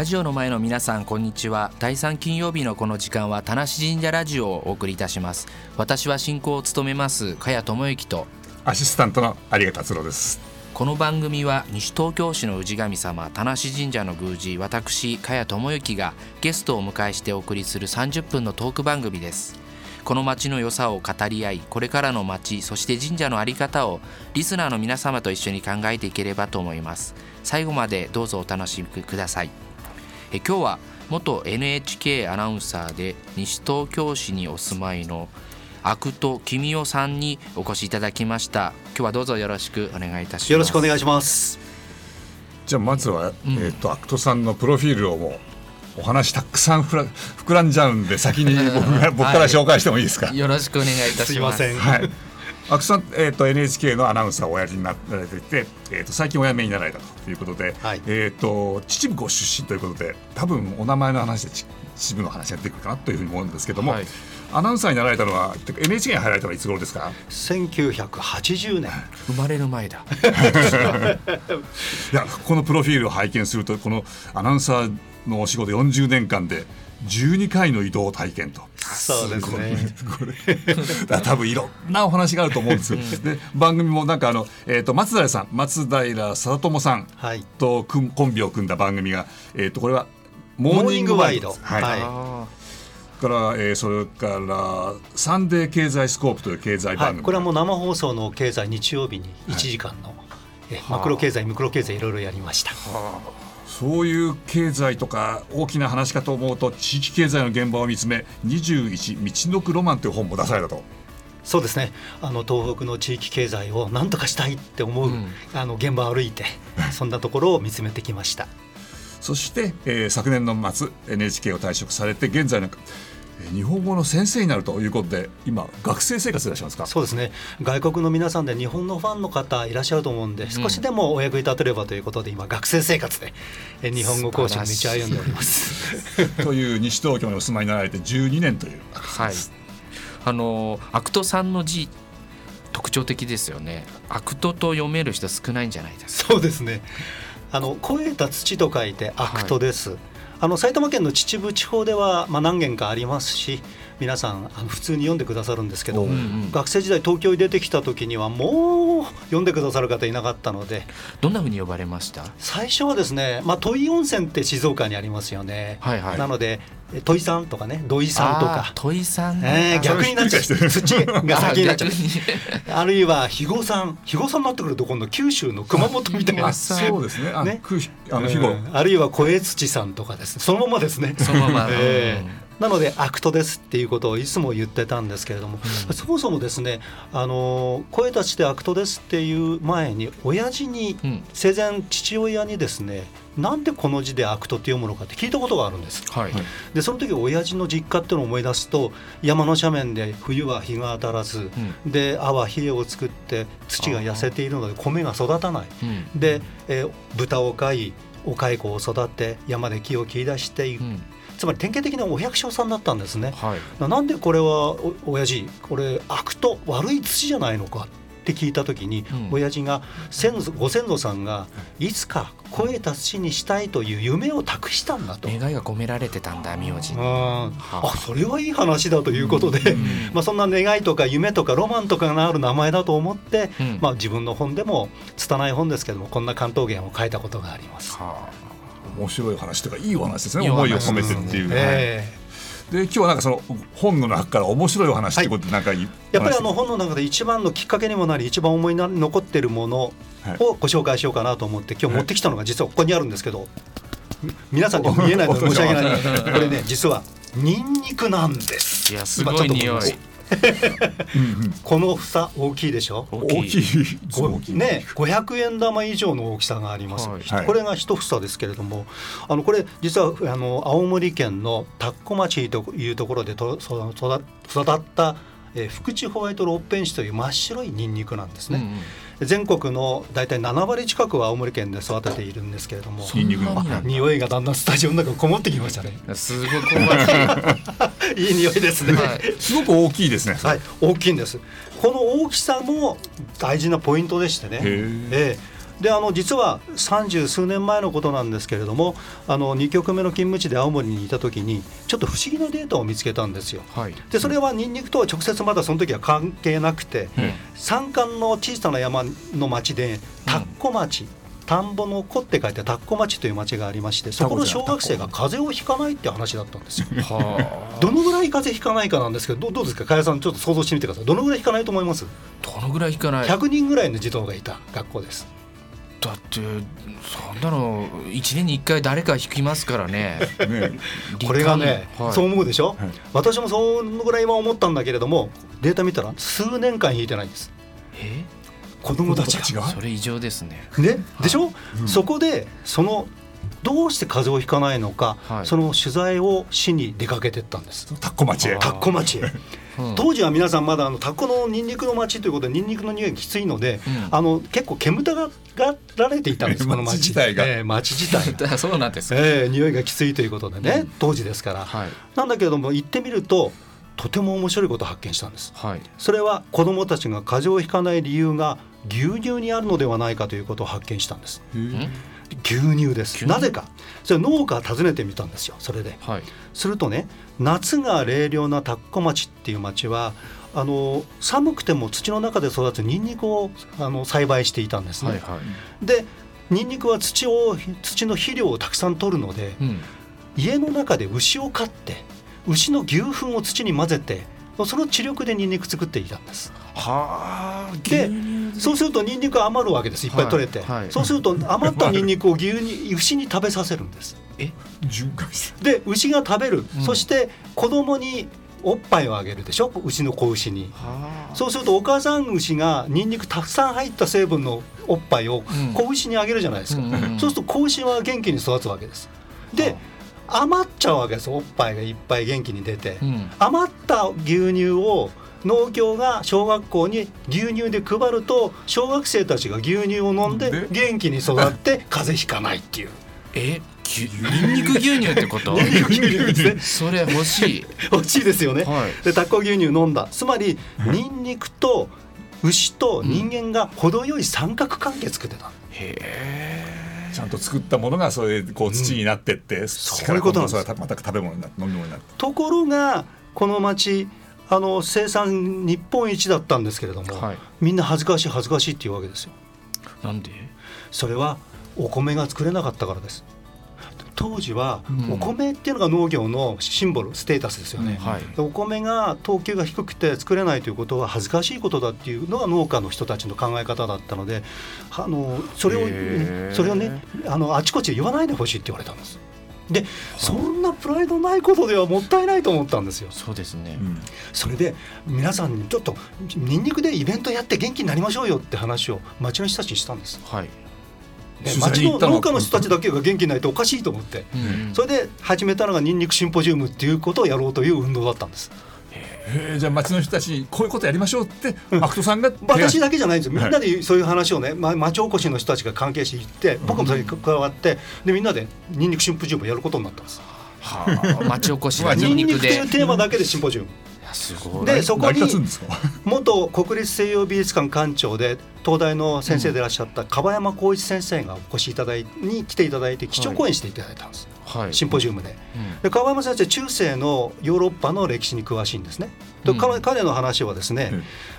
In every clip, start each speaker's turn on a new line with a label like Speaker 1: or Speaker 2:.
Speaker 1: ラジオの前の皆さんこんにちは。第3金曜日のこの時間は田無神社ラジオをお送りいたします。私は進行を務めます茅智之と
Speaker 2: アシスタントの有賀達郎です。
Speaker 1: この番組は西東京市の氏神様田無神社の宮司私茅智之がゲストをお迎えしてお送りする30分のトーク番組です。この町の良さを語り合いこれからの町そして神社の在り方をリスナーの皆様と一緒に考えていければと思います。最後までどうぞお楽しみくださいえ今日は元 NHK アナウンサーで西東京市にお住まいのアクト君代さんにお越しいただきました。今日はどうぞよろしくお願いいたします。
Speaker 3: よろしくお願いします。
Speaker 2: じゃあまずは、うん、えっ、ー、とアクトさんのプロフィールをもうお話たくさん膨らんじゃうんで先に僕が僕から紹介してもいいですか、は
Speaker 1: い、よろしくお願いいたします。
Speaker 3: すいません、
Speaker 2: はい阿久さん、えーと、NHK のアナウンサーをおやりになられていて、えーと、最近お辞めになられたということで、はい、えーと、秩父ご出身ということで多分お名前の話で秩父の話が出てくるかなというふうに思うんですけども、はい、アナウンサーになられたのは NHK に入られたのはいつ頃ですか
Speaker 3: ？1980年。
Speaker 1: 生まれる前だ。
Speaker 2: いやこのプロフィールを拝見するとこのアナウンサーのお仕事40年間で12回の移動体験と。
Speaker 3: そうですね。
Speaker 2: これ多分いろんなお話があると思うんですよ。で番組もなんかあのえっ、ー、と松平さん松平定知さんとコンビを組んだ番組がえっ、ー、とこれは
Speaker 3: モーニングワイド。
Speaker 2: はい。はいから、えー、それからサンデー経済スコープという経済番組、
Speaker 3: はい、これはもう生放送の経済日曜日に1時間の、はい、えマクロ経済ミクロ経済いろいろやりました。は
Speaker 2: あそういう経済とか大きな話かと思うと地域経済の現場を見つめ21道のくロマンという本も出されたと。
Speaker 3: そうですね。あの東北の地域経済を何とかしたいって思う、うん、あの現場を歩いて そんなところを見つめてきました。
Speaker 2: そして、えー、昨年の末 NHK を退職されて現在の日本語の先生になるということで今学生生活いらっしゃいますか？
Speaker 3: そうですね。外国の皆さんで日本のファンの方いらっしゃると思うんで、うん、少しでもお役に立てればということで今学生生活で日本語講師の道を歩んでおります。
Speaker 2: という西東京にお住まいになられて12年という。
Speaker 1: はい。あのアクトさんの字特徴的ですよね。アクトと読める人少ないんじゃないです
Speaker 3: か？そうですね。あの肥えた土と書いてアクトです、はいあの埼玉県の秩父地方では、まあ、何軒かありますし皆さんあの普通に読んでくださるんですけど、うんうん、学生時代東京に出てきた時にはもう読んでくださる方いなかったので
Speaker 1: どんなふうに呼ばれました？
Speaker 3: 最初はですね、まあ、土肥温泉って静岡にありますよね、はいはい、なので土肥さんとかね土肥さんとか。
Speaker 1: 土肥さん、
Speaker 3: えー、逆になっちゃう。土が先になっちゃう。あるいは肥後さん。肥後さんになってくると今度九州の熊本みたいな。
Speaker 2: そうですね。あね。
Speaker 3: あの肥後、あるいは小土さんとかですね。そのままですね。
Speaker 1: そのまま、え
Speaker 3: ーなのでアクトですっていうことをいつも言ってたんですけれども、うん、そもそもですねあの肥えた土でアクトですっていう前に親父に、うん、生前父親にですねなんでこの字でアクトって読むのかって聞いたことがあるんです。はい、でその時親父の実家っていうのを思い出すと山の斜面で冬は日が当たらず、うん、で阿は冷えを作って土が痩せているので米が育たない、で、えー、豚を飼いお蚕を育て山で木を切り出していく。つまり典型的なお百姓さんだったんですね、はい、なんでこれはお親父これ悪と悪い土じゃないのかって聞いた時に、うん、親父が先祖ご先祖さんがいつか肥えた土にしたいという夢を託したんだと。
Speaker 1: 願いが込められてたんだ名字
Speaker 3: あ。あそれはいい話だということで、うん、まあそんな願いとか夢とかロマンとかがある名前だと思って、うん、まあ自分の本でも拙い本ですけどもこんな関東言を書いたことがあります。はあ
Speaker 2: 面白い話というかいいお話ですね。思いを込めてっていう。えーで今日はなんかその本の中から面白いお話ってことでなんか、はい、
Speaker 3: やっぱりあの本の中で一番のきっかけにもなり一番思いに残っているものをご紹介しようかなと思って今日持ってきたのが実はここにあるんですけど、皆さんに見えないので申し訳ないこれね実はニンニクなんです。
Speaker 1: いやすごい匂い。
Speaker 3: この房大きいでしょ？
Speaker 2: 大きい。
Speaker 3: ね500円玉以上の大きさがあります、はい、これが一房ですけれどもあのこれ実はあの青森県の田子町というところでと育ったえー、福地ホワイトロッペンシという真っ白いニンニクなんですね、うんうん、全国の大体7割近くは青森県で育てているんですけれども匂いがだんだんスタジオの中こもってきましたね。
Speaker 1: すごく
Speaker 3: いい匂いですね、はい、
Speaker 2: すごく大きいですね
Speaker 3: はい大きいんです。この大きさも大事なポイントでしてね。えーであの実は三十数年前のことなんですけれどもあの2局目の勤務地で青森にいた時にちょっと不思議なデータを見つけたんですよ。はい、でそれはニンニクとは直接まだその時は関係なくて、うん、山間の小さな山の町で田子町、田んぼの子って書いて田子町という町がありましてそこの小学生が風邪をひかないって話だったんですよ。どのぐらい風邪ひかないかなんですけどどうですか？加谷さんちょっと想像してみてください。どのぐらいひかないと思います？
Speaker 1: どのぐらいひかない
Speaker 3: ？100人ぐらいの児童がいた学校です。
Speaker 1: だってそんなの1年に1回誰か引きますからね。
Speaker 3: ねこれがね、はい、そう思うでしょ、はい、私もそのぐらいは思ったんだけれどもデータ見たら数年間引いてないんです。え？子供たちが？
Speaker 1: それ異常ですね。
Speaker 3: ね？でしょ、はい。うん、そこでそのどうして風邪をひかないのか、その取材をしに出かけてったんです。
Speaker 2: 田子町へ。
Speaker 3: 田子町へ。当時は皆さんまだあのタコのニンニクの町ということでニンニクの匂いがきついので、うん、あの結構煙たがられていたんですこの町。
Speaker 2: 自体が、
Speaker 3: えー、町自体
Speaker 1: そうなんです、
Speaker 3: えー、匂いがきついということでね、うん、当時ですから、はい、なんだけれども行ってみるととても面白いことを発見したんです、はい、それは子どもたちが風邪をひかない理由が牛乳にあるのではないかということを発見したんです牛乳です。なぜか。それ農家訪ねてみたんですよそれで、はい、するとね夏が冷涼な田子町っていう町はあの寒くても土の中で育つニンニクをあの栽培していたんですね。はいはい、でニンニクは土を土の肥料をたくさん取るので、うん、家の中で牛を飼って牛の牛糞を土に混ぜてその知力でニンニク作っていたんです。
Speaker 1: は
Speaker 3: あ、でそうするとニンニク余るわけです。いっぱい取れて、はい。はい、そうすると余ったニンニクを牛に牛に食べさせるんです。え？循環で牛が食べる、うん、そして子供におっぱいをあげるでしょ？牛の子牛に。そうするとお母さん牛がニンニクたくさん入った成分のおっぱいを子牛にあげるじゃないですか、うんうんうん、そうすると子牛は元気に育つわけです。で余っちゃうわけです。おっぱいがいっぱい元気に出て、うん、余った牛乳を農協が小学校に牛乳で配ると小学生たちが牛乳を飲んで元気に育って風邪ひかないっていう。
Speaker 1: え？ニンニク牛乳ってこと？ニンニク牛乳ですね。それ欲しい。
Speaker 3: 欲しいですよね、はい、でタコ牛乳飲んだ。つまりニンニクと牛と人間が程よい三角関係作ってた、うん、へ
Speaker 2: え。ちゃんと作ったものがそれでこう土になってって、うん、
Speaker 3: そういうことなんです。
Speaker 2: また食べ物になって飲み物になって。
Speaker 3: ところがこの町あの生産日本一だったんですけれども、はい、みんな恥ずかしい恥ずかしいっていうわけですよ。
Speaker 1: なんで？
Speaker 3: それはお米が作れなかったからです。当時はお米っていうのが農業のシンボルステータスですよね、はい、お米が等級が低くて作れないということは恥ずかしいことだっていうのが農家の人たちの考え方だったのであのそれをそれをねあのあちこち言わないでほしいって言われたんです。でそんなプライドないことではもったいないと思ったんですよ。
Speaker 1: そうですね、
Speaker 3: うん、それで皆さんにちょっとニンニクでイベントやって元気になりましょうよって話を町の人たちにしたんです。はい町の農家の人たちだけが元気ないとおかしいと思って、うん、それで始めたのがニンニクシンポジウムっていうことをやろうという運動だったんです。
Speaker 2: えじゃあ町の人たちにこういうことやりましょうって、うん、アクトさんが
Speaker 3: 私だけじゃないんですよ。みんなでそういう話をね、ま、町おこしの人たちが関係していって僕もそれに加わってでみんなでニンニクシンポジウムをやることになったんです。
Speaker 1: はあ、町おこしは
Speaker 3: ニンニクで。ニンニクというテーマだけでシンポジウム。
Speaker 1: すご
Speaker 3: い。でそこに元国立西洋美術館館長で東大の先生でいらっしゃった樺山光一先生がお越しいただいに来ていただいて基調講演していただいたんです、はい、シンポジウムで。うん、で樺山先生中世のヨーロッパの歴史に詳しいんですね。で彼彼の話はですね、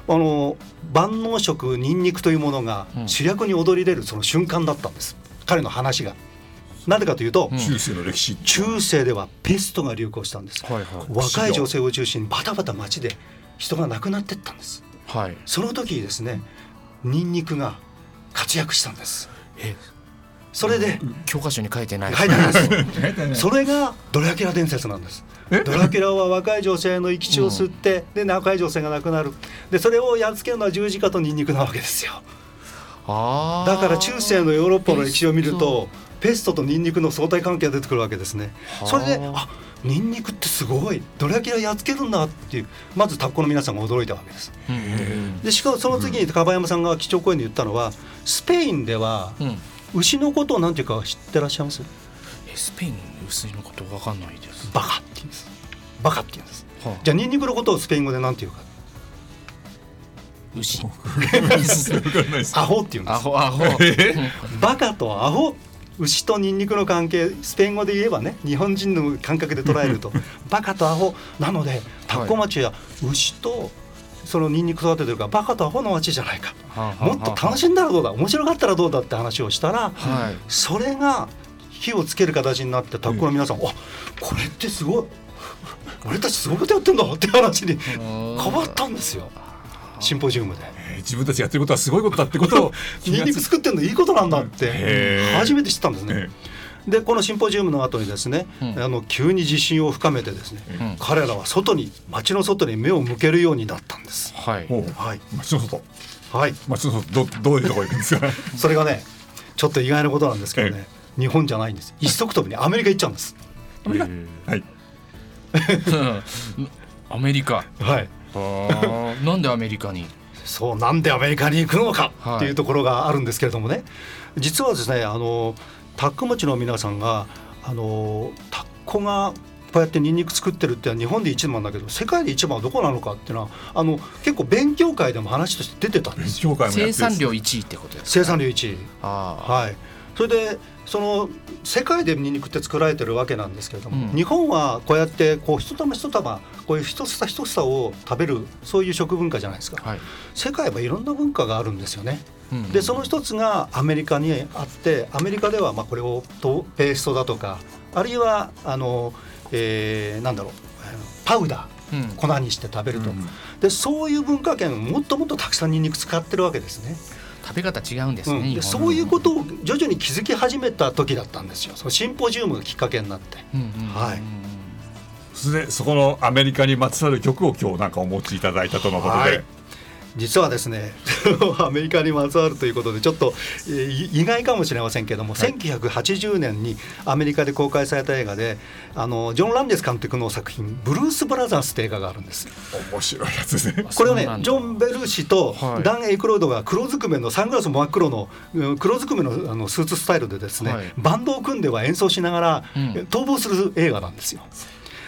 Speaker 3: うん、あの万能食ニンニクというものが主役に躍り出るその瞬間だったんです、彼の話が。なぜかというと、
Speaker 2: 中世の歴史。
Speaker 3: 中世ではペストが流行したんです、はいはい、若い女性を中心にバタバタ街で人が亡くなってったんです、はい、その時にですねニンニクが活躍したんです。えそれで
Speaker 1: 教科書に書いてない。
Speaker 3: 書いてないです。それがドラキュラ伝説なんです。ドラキュラは若い女性の生き血を吸って、うん、で若い女性が亡くなる。でそれをやっつけるのは十字架とニンニクなわけですよ。だから中世のヨーロッパの歴史を見るとペストとニンニクの相対関係が出てくるわけですね。それであニンニクってすごい。ドラキュラやっつけるんだっていう。まずタッコの皆さんが驚いたわけです。でしかもその次に樺山さんが基調講演で言ったのはスペインでは牛のことを何ていうか知ってらっしゃいます？
Speaker 1: えスペイン牛のこと分かんないです。
Speaker 3: バカって言うんです。バカって言うんです。はあ、じゃあニンニクのことをスペイン語で何て言うか？
Speaker 1: 牛。
Speaker 3: アホっていうんです。
Speaker 1: アホアホ。
Speaker 3: バカとアホ牛とニンニクの関係スペイン語で言えばね日本人の感覚で捉えると バカとアホなので田子町は牛とそのニンニク育ててるからバカとアホの町じゃないか、もっと楽しんだらどうだ面白かったらどうだって話をしたら、はい、それが火をつける形になって田子の皆さん、うん、あこれってすごい俺たちすごいことやってんだって話に変わったんですよシンポジウムで。
Speaker 2: 自分たちやってることはすごいことだってことを
Speaker 3: ニンニク作ってんのいいことなんだって初めて知ったんですね。でこのシンポジウムの後にですね、うん、あの急に自信を深めてですね、うん、彼らは外に街の外に目を向けるようになったんです。
Speaker 2: はい。はい。街の外。
Speaker 3: はい。
Speaker 2: 街の外どどういうところ行くんですか？
Speaker 3: それがねちょっと意外なことなんですけどね、日本じゃないんです。一足飛びにアメリカ行っちゃうんです。
Speaker 2: アメリカ？はい。
Speaker 1: アメリカ。
Speaker 3: はい。
Speaker 1: なんでアメリカに？
Speaker 3: そうなんでアメリカに行くのかっていうところがあるんですけれどもね、実はですねあのタック町の皆さんがあのタッコがこうやってニンニク作ってるって日本で一番だけど世界で一番はどこなのかっていうのはあの結構勉強会でも話として出てたんですよ。
Speaker 1: 生産量1位ってことですか
Speaker 3: 生産量1位。はいそれでその世界でニンニクって作られてるわけなんですけれども、うん、日本はこうやってこう一玉一玉こういう一房一房を食べるそういう食文化じゃないですか、はい、世界はいろんな文化があるんですよね。うん、でその一つがアメリカにあってアメリカではまあこれをペーストだとかあるいはあの、えー、なんだろうパウダー、うん、粉にして食べると、でそういう文化圏もっともっとたくさんニンニク使ってるわけですね。
Speaker 1: 食べ方違うんですね、うん、で
Speaker 3: そういうことを徐々に気づき始めた時だったんですよ。そのシンポジウムがきっかけになって、はい。
Speaker 2: それでそこのアメリカにまつわる曲を今日なんかお持ちいただいたとのことで、はい。
Speaker 3: 実はですねアメリカにまつわるということでちょっと、えー、意外かもしれませんけども、はい、1980年にアメリカで公開された映画であのジョン・ランデス監督の作品「ブルース・ブラザース」って映画があるんです。
Speaker 2: 面白いやつですね。
Speaker 3: これはねジョン・ベル氏とダン・エイクロードが黒ずくめのサングラス真っ黒の黒ずくめのあのスーツスタイルでですね、はい、バンドを組んでは演奏しながら、うん、逃亡する映画なんですよ。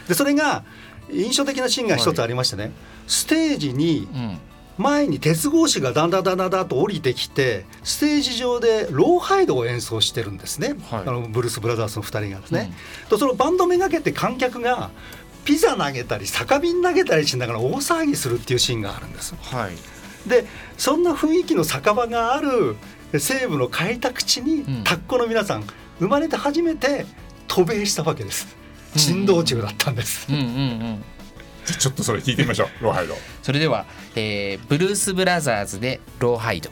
Speaker 3: でそれが印象的なシーンが一つありましてね、はい、ステージに、うん前に鉄格子がだんだんだんだんと降りてきてステージ上でローハイドを演奏してるんですね、はい、あのブルース・ブラザースの2人がですね。うん、とそのバンドめがけて観客がピザ投げたり酒瓶投げたりしながら大騒ぎするっていうシーンがあるんです。はい、でそんな雰囲気の酒場がある西部の開拓地に、タッコの皆さん生まれて初めて渡米したわけです。珍道中だったんです。うんうんうん
Speaker 2: じゃちょっとそれ聞いてみましょう。ローハイド。
Speaker 1: それでは、えー、ブルース・ブラザーズでローハイド。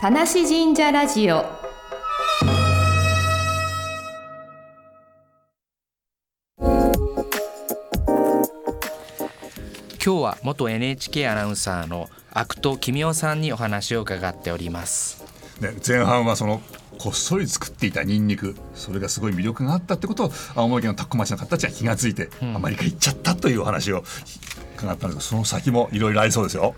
Speaker 4: 田無神社ラジオ。
Speaker 1: 今日は元 NHK アナウンサーの阿久戸公夫さんにお話を伺っております。
Speaker 2: ね、前半はそのこっそり作っていたニンニクそれがすごい魅力があったってことを青森県の田子町の方たちは気が付いて、うん、アメリカ行っちゃったというお話を伺ったんですがその先もいろいろありそうですよ。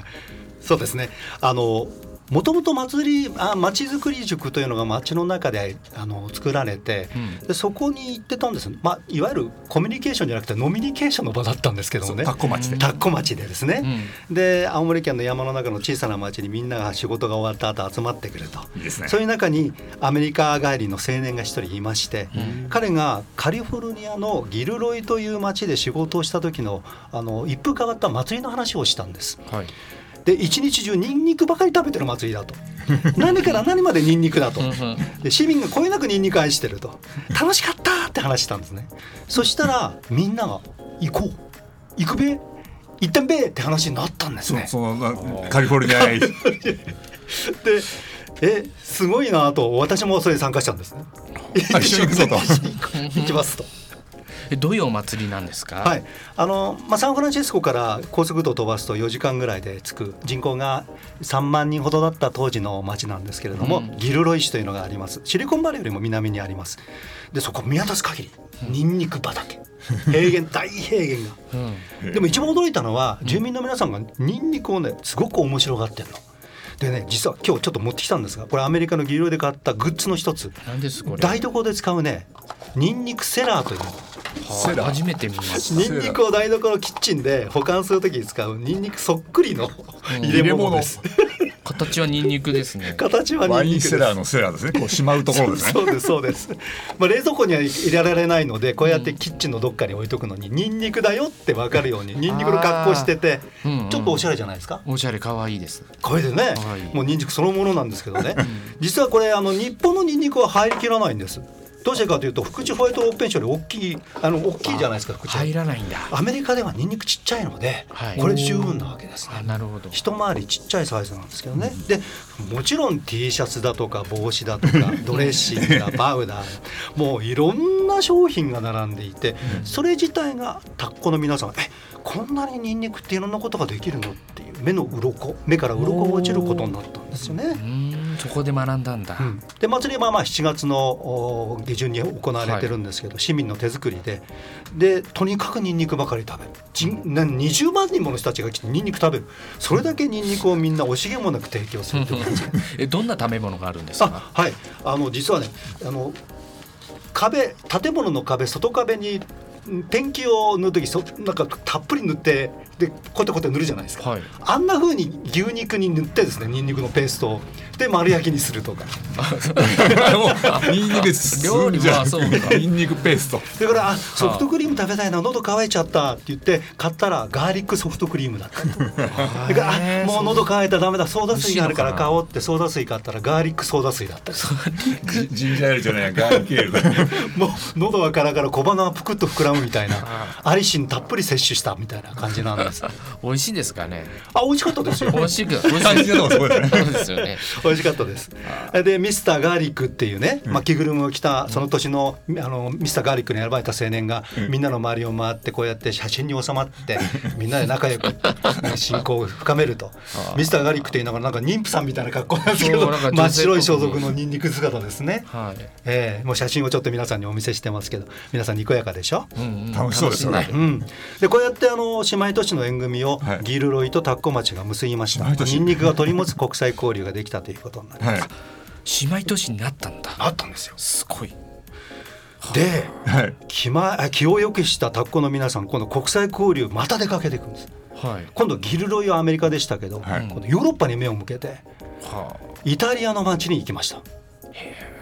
Speaker 3: そうですねあのもともと祭りあ町づくり塾というのが町の中であの作られて、うん、でそこに行ってたんです、まあ、いわゆるコミュニケーションじゃなくてノミニケーションの場だったんですけどもね
Speaker 2: 町で
Speaker 3: 町でですね、うん、で青森県の山の中の小さな町にみんなが仕事が終わった後集まってくると。ね、そういう中にアメリカ帰りの青年が一人いまして、うん、彼がカリフォルニアのギルロイという町で仕事をした時のあの一風変わった祭りの話をしたんです。はいで一日中ニンニクばかり食べてる祭りだと。何から何までニンニクだと。で市民がこえなくニンニク愛してると。楽しかったって話したんですね。そしたらみんなが行こう。行くべ？行ってんべ？って話になったんですね。
Speaker 2: そのカリフォルニアへ。で
Speaker 3: えすごいなと。私もそれに参加したんですね。
Speaker 2: 一緒に行くぞと。
Speaker 3: 行きますと
Speaker 1: どういうお祭りなんですか、
Speaker 3: はい。あのまあ、サンフランシスコから高速道を飛ばすと4時間ぐらいで着く人口が3万人ほどだった当時の町なんですけれども、うん、ギルロイ市というのがあります。シリコンバレーよりも南にあります。でそこ見渡す限りニンニク畑。平原 大平原が、うん、でも一番驚いたのは住民の皆さんがニンニクをねすごく面白がってるの。でね実は今日ちょっと持ってきたんですがこれアメリカのギルで買ったグッズの一つ。
Speaker 1: 何ですこれ？
Speaker 3: 台所で使うねニンニクセラーという。
Speaker 1: セラ初めて見ました。
Speaker 3: ニンニクを台所キッチンで保管するときに使うニンニクそっくりの入れ物です。
Speaker 1: 形はニンニクですね。
Speaker 3: 形は
Speaker 2: ワインセラーのセラーですね。こうしまうところですね。
Speaker 3: そうですそうです。まあ冷蔵庫には入れられないので、こうやってキッチンのどっかに置いとくのに、ニンニクだよってわかるように、ニンニクの格好してて、ちょっとおしゃれじゃないですか？
Speaker 1: おしゃれ可愛いです。
Speaker 3: これでね、もうニンニクそのものなんですけどね。実はこれあの日本のニンニクは入りきらないんです。どうしてかというと福地ホワイトオーペンションより大きいあの大きいじゃないですか福地。
Speaker 1: 入らないんだ。
Speaker 3: アメリカではニンニクちっちゃいので、はい、これ十分なわけですね。
Speaker 1: なるほど。
Speaker 3: 一回りちっちゃいサイズなんですけどね、うん、でもちろん T シャツだとか帽子だとか ドレッシングだパウダーもういろんな商品が並んでいて、うん、それ自体がタッコの皆さんえこんなにニンニクっていろんなことができるの？っていう目の鱗目から鱗が落ちることになったんですよね。
Speaker 1: そこで学んだんだ。うん、
Speaker 3: で祭りはまあ7月の下旬に行われてるんですけど、はい、市民の手作りで。でとにかくニンニクばかり食べる。じ20万人もの人たちが来てニンニク食べる。それだけニンニクをみんな惜しげもなく提供するという感じ。
Speaker 1: えどんな食べ物があるんですか？
Speaker 3: はい。あの実はねあの壁建物の壁外壁にペンキを塗る時そなんかたっぷり塗ってでコテコテ塗るじゃないですか、はい、あんなふうに牛肉に塗ってですねニンニクのペーストをで丸焼きにするとか。
Speaker 2: ニンニク
Speaker 1: 料理はそうか。
Speaker 2: ニンニクペースト。
Speaker 3: だからあソフトクリーム食べたいな喉乾いちゃったって言って買ったらガーリックソフトクリームだった。だからあもう喉乾いたらダメだ。ソーダ水があるから買おうってソーダ水買ったらガーリックソーダ水だった。
Speaker 2: ジンジャーエールじゃないガーリックエール
Speaker 3: もう喉がカラカラ小鼻がぷくっと膨らむみたいな。アリシンたっぷり摂取したみたいな感じなんです。
Speaker 1: 美味しいですかね？
Speaker 3: あ美味しかったですよ。
Speaker 1: 美味しく
Speaker 2: 美味しかったそう
Speaker 1: ですよね。
Speaker 3: 美味しかったです。でミスターガーリックっていうね、まあ、着ぐるみを着たその年のあのミスターガーリックに選ばれた青年が、みんなの周りを回ってこうやって写真に収まって みんなで仲良く親交を深めると。ミスターガーリックっていうのがなんか妊婦さんみたいな格好なんですけど真っ白い装束のニンニク姿ですね、はい。えー、もう写真をちょっと皆さんにお見せしてますけど皆さんにこやかでしょ、
Speaker 2: うんうん、楽しそうですよね、
Speaker 3: うん、でこうやってあの姉妹都市の縁組をギルロイとタッコ町が結びました、はい、ニンニクが取り持つ国際交流ができたということになります、はい。
Speaker 1: 姉妹都市になったんだ。
Speaker 3: あったんですよ。
Speaker 1: すごい。
Speaker 3: で、はい、気ま気をよくしたタッコの皆さん今度国際交流また出かけていくんです、はい、今度ギルロイはアメリカでしたけど、はい、今度ヨーロッパに目を向けて、はあ、イタリアの街に行きました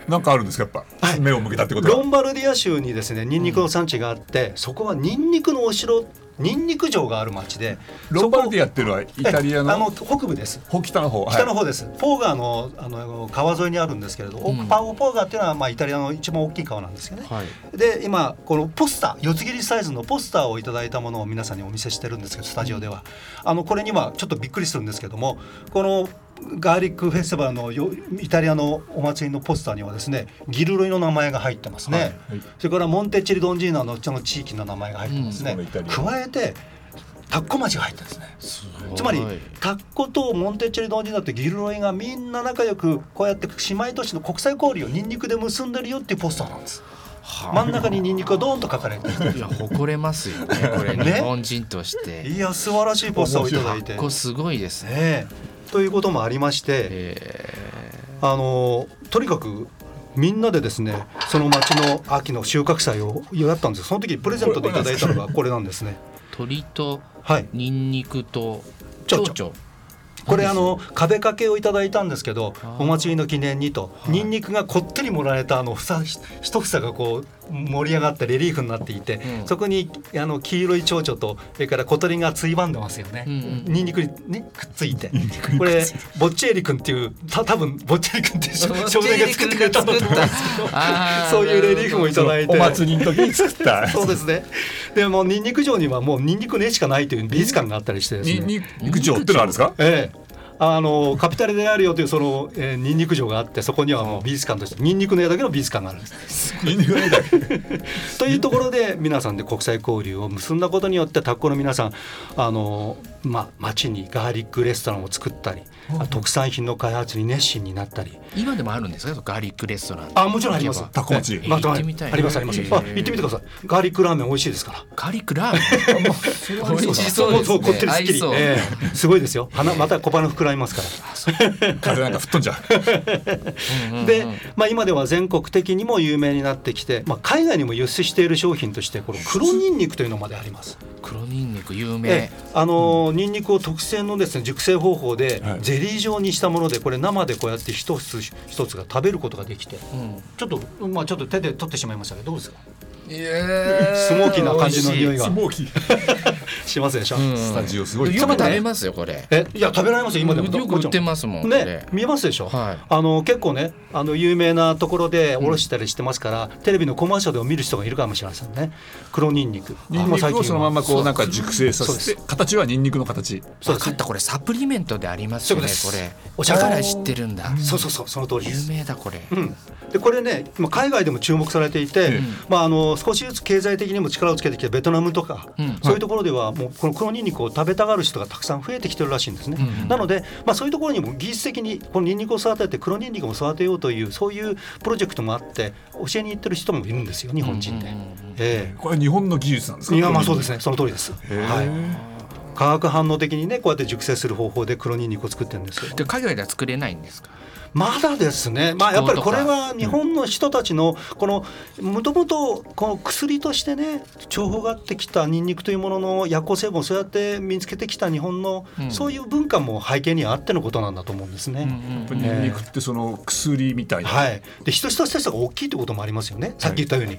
Speaker 2: なんかあるんですかやっぱ、はい、目を向けたってこと
Speaker 3: ロンバルディア州にですねニンニクの産地があって、うん、そこはニンニクのお城ニンニク城がある町で
Speaker 2: ロンバルディアっていうのはイタリアの
Speaker 3: あの北部です。
Speaker 2: 北の方
Speaker 3: 北の方です、はい、ポーガーのあの川沿いにあるんですけれど、うん、パオポーガーっていうのはまあイタリアの一番大きい川なんですよね、はい、で今このポスター四つ切りサイズのポスターをいただいたものを皆さんにお見せしてるんですけどスタジオでは、うん、あのこれにはちょっとびっくりするんですけどもこのガーリックフェスティバルのイタリアのお祭りのポスターにはですねギルロイの名前が入ってますね、はいはい、それからモンテッチェリドンジーナのの地域の名前が入ってますね、うん、加えてタッコ町が入ってるんですねつまりタッコとモンテッチェリドンジーナってギルロイがみんな仲良くこうやって姉妹都市の国際交流をニンニクで結んでるよっていうポスターなんです。真ん中にニンニクがドーンと書かれて
Speaker 1: いや誇れますよねこれ。日本人として、
Speaker 3: いや素晴らしいポスターをいただいて。
Speaker 1: こすごいですね、
Speaker 3: ということもありまして、あのとにかくみんなでですねその町の秋の収穫祭をやったんですその時にプレゼントでいただいたのがこれなんですね。
Speaker 1: 鳥とニンニクと
Speaker 3: 蝶々。これあの壁掛けをいただいたんですけどお祭りの記念にと。ニンニクがこってり盛られたあの房一房がこう盛り上がったレリーフになっていて、うん、そこにあの黄色い蝶々とそれから小鳥がついばんでますよね、うんうん、ニンニクに、ね、くっついて。これボッチェリ君っていうた多分ボッチェリ君っていう少年が作ってくれたんだと思う。んですけど。そういうレリーフもいただいて。
Speaker 2: お祭りの時に作った。
Speaker 3: そうですね。でもニンニク城にはもうニンニクねしかないという美術館があったりしてですね。
Speaker 2: ニンニク城ってのあるんですか？
Speaker 3: ええあのカピタルであるよというその、えー、ニンニク城があってそこにはもう美術館としてニンニクの絵だけの美術館があるんです。ニンニクの絵だけ。というところで皆さんで国際交流を結んだことによってタッコの皆さんあの、まあ、町にガーリックレストランを作ったり特産品の開発に熱心になったり。
Speaker 1: 今でもあるんですか？ガーリックレストラン。
Speaker 3: あもちろんあります。
Speaker 2: タコ町、
Speaker 3: まあ、
Speaker 1: 行ってみたい
Speaker 3: ありますあります、あ行ってみてください。ガーリックラーメン美味しいですから。
Speaker 1: ガーリックラーメン？美味しそうですね。
Speaker 3: こってりすっきり、えー、すごいですよ。鼻また小鼻膨らみますから。
Speaker 2: 風なんか。吹っ飛んじゃ
Speaker 3: う。で、まあ、今では全国的にも有名になってきて、まあ、海外にも輸出している商品としてこの黒ニンニクというのまであります。
Speaker 1: 黒ニンニク有名。
Speaker 3: あの、うん、ニンニクを特製のですね熟成方法でゼリー状にしたものでこれ生でこうやって一つ一つが食べることができて、うん、ちょっとまあちょっと手で取ってしまいましたけどどうですか？スモーキーな感じの匂いが。
Speaker 2: スモーキー。
Speaker 3: しますでしょ、
Speaker 2: うん、スタジオすごい。
Speaker 1: よく食べますよこれ。
Speaker 3: え？いや食べられますよ今でも。
Speaker 1: よく売ってますもん。
Speaker 3: ね見えますでしょ、はい、あの結構ねあの有名なところでおろしたりしてますから、うん、テレビのコマーシャルを見る人がいるかもしれませんね。黒ニンニク。
Speaker 2: ニンニクをそのままこうなんか熟成させて形はニンニクの形。
Speaker 1: 分かったこれサプリメントでありますよねこれ。お茶から知ってるんだ。
Speaker 3: そうそうそう。その通り
Speaker 1: 有名だこれ、
Speaker 3: うん、でこれね海外でも注目されていて、まああの少しずつ経済的にも力をつけてきてベトナムとか、うん、そういうところではもうこの黒ニンニクを食べたがる人がたくさん増えてきてるらしいんですね、うんうん、なので、まあ、そういうところにも技術的にこのニンニクを育てて黒ニンニクも育てようというそういうプロジェクトもあって教えに行ってる人もいるんですよ日本人で、うんうんうん、
Speaker 2: えー、これ日本の技術なんですか？
Speaker 3: いやまあそうですね。その通りです、はい。化学反応的にねこうやって熟成する方法で黒ニンニクを作ってるんですよ。
Speaker 1: で海外では作れないんですか？
Speaker 3: まだですね、まあ、やっぱりこれは日本の人たちのこのもともとこの薬としてね重宝がってきたニンニクというものの薬効成分をそうやって見つけてきた日本の、そういう文化も背景にあってのことなんだと思うんですね。
Speaker 2: ニンニクってその薬みたいな、
Speaker 3: はい、で人一つ一つが大きいということもありますよね。さっき言ったように。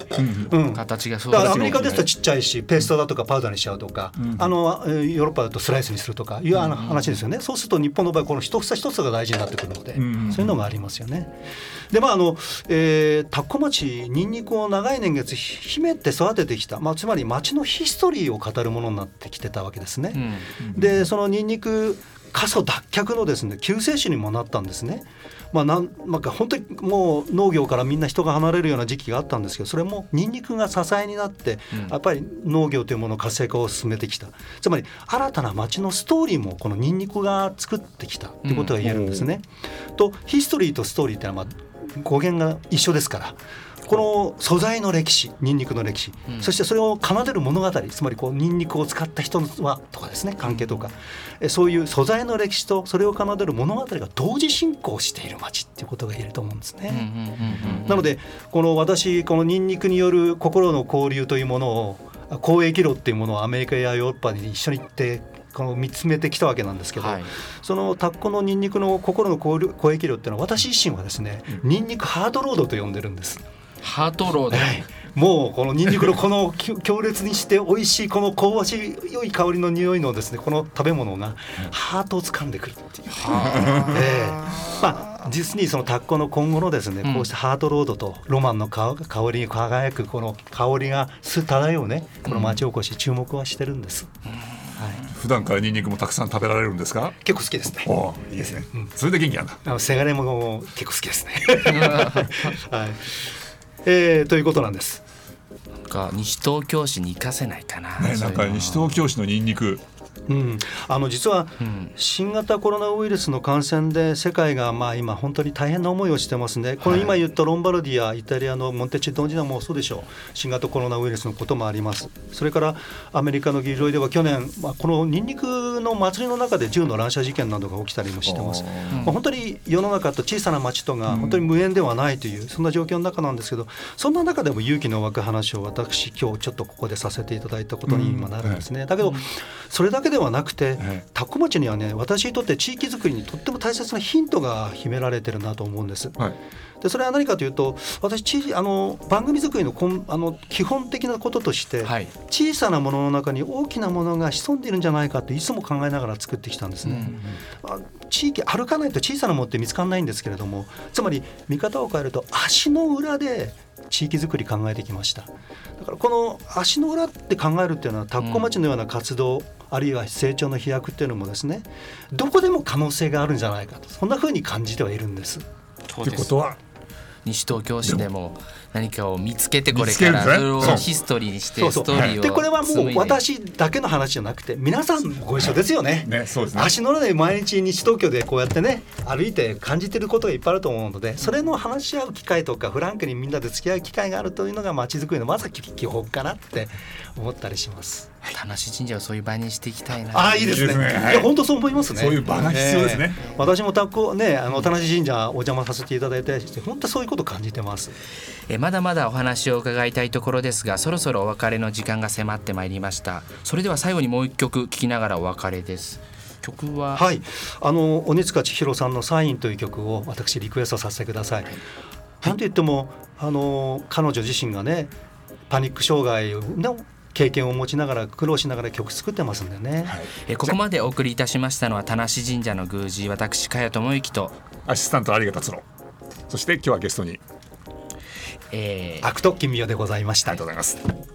Speaker 1: うん、形がそう
Speaker 3: だからアメリカですとちっちゃいしペーストだとかパウダーにしちゃうとか、あのヨーロッパだとスライスにするとかいう話ですよね。そうすると日本の場合この一つ一つが大事になってくるので、そういうのがありますよね。でまああの、えー、田子町にんにくを長い年月秘めて育ててきた、まあ、つまり町のヒストリーを語るものになってきてたわけですね。うん、でそのにんにく過疎脱却のですね救世主にもなったんですね。まあ、なんまあ、本当にもう農業からみんな人が離れるような時期があったんですけどそれもニンニクが支えになって、やっぱり農業というものの活性化を進めてきた。つまり新たな町のストーリーもこのニンニクが作ってきたってことが言えるんですね。うん、とヒストリーとストーリーっていうのはまあ語源が一緒ですからこの素材の歴史ニンニクの歴史、うん、そしてそれを奏でる物語つまりこうニンニクを使った人はとかですね関係とか、うん、そういう素材の歴史とそれを奏でる物語が同時進行している街っていうことが言えると思うんですね。なのでこの私このニンニクによる心の交流というものを交易路っていうものをアメリカやヨーロッパに一緒に行ってこの見つめてきたわけなんですけど、はい、そのタッコのニンニクの心の交易量っていうのは私自身はですね、うん、ニンニクハードロードと呼んでるんです。
Speaker 1: ハートロード、はい、
Speaker 3: もうこのニンニクのこの強烈にして美味しいこの香ばしい良い香りの匂いのですねこの食べ物がハートを掴んでくるっていう。えー、まあ実にそのタッコの今後のですね、こうしたハートロードとロマンの香りに輝くこの香りがす漂うねこの町おこし注目はしてるんです。はい、
Speaker 2: 普段からニンニクもたくさん食べられるんですか？
Speaker 3: 結構好きですね。
Speaker 2: おいいですね、うん、それで元気なんだ。
Speaker 3: あのせがれも結構好きですね。はいえー、ということなんです。
Speaker 1: か西東京市に行かせないかな。
Speaker 2: ね、なんか西東京市のニンニク
Speaker 3: うん、あの実は新型コロナウイルスの感染で世界がまあ今本当に大変な思いをしてますね、この今言ったロンバルディア、イタリアのモンテチドンジナもそうでしょう、新型コロナウイルスのこともあります、それからアメリカの議場では去年、まあ、このニンニクの祭りの中で銃の乱射事件などが起きたりもしてます、まあ、本当に世の中と小さな町とが本当に無縁ではないという、そんな状況の中なんですけど、そんな中でも勇気の湧く話を私、今日ちょっとここでさせていただいたことに今なるんですね。だけどそれだけではなくて、田子町にはね私にとって地域づくりにとっても大切なヒントが秘められてるなと思うんです。はい。でそれは何かというと私あの番組作りのこんあの基本的なこととして、はい、小さなものの中に大きなものが潜んでいるんじゃないかっていつも考えながら作ってきたんですね。うんうん、地域歩かないと小さなものって見つからないんですけれどもつまり見方を変えると足の裏で地域づくり考えてきました。だからこの足の裏って考えるっていうのは田子町のような活動、うん、あるいは成長の飛躍っていうのもですねどこでも可能性があるんじゃないかとそんなふうに感じてはいるんです。
Speaker 2: ということは
Speaker 1: 西東京市でも何かを見つけてこれからそれをヒストリーにしてストーリーを
Speaker 3: でこれはもう私だけの話じゃなくて皆さんもご一緒ですよね。
Speaker 2: ねそうですね
Speaker 3: 足の裏で毎日西東京でこうやってね歩いて感じてることがいっぱいあると思うのでそれの話し合う機会とかフランクにみんなで付き合う機会があるというのがまちづくりのまずは基本かなって思ったりします。
Speaker 1: 田無神社をそういう場にしていきたいな。
Speaker 3: あいいですね。いや本当そう思いますね。
Speaker 2: そういう場が必要ですね。
Speaker 3: えー、私もたこねあの田無神社お邪魔させていただいて本当そういうこと感じてます。
Speaker 1: えまだまだお話を伺いたいところですがそろそろお別れの時間が迫ってまいりました。それでは最後にもう一曲聴きながらお別れです。曲は？
Speaker 3: はい。あの鬼塚千尋さんのサインという曲を私リクエストさせてください、はい、なんと言ってもあの彼女自身がねパニック障害の経験を持ちながら苦労しながら曲作ってますんでね、はい、
Speaker 1: えここまでお送りいたしましたのは田無神社の宮司私茅智之と。
Speaker 2: アシスタント有賀達郎。そして今日はゲストに
Speaker 3: えー、アクト金美代でございました。
Speaker 2: ありがとうござい。ます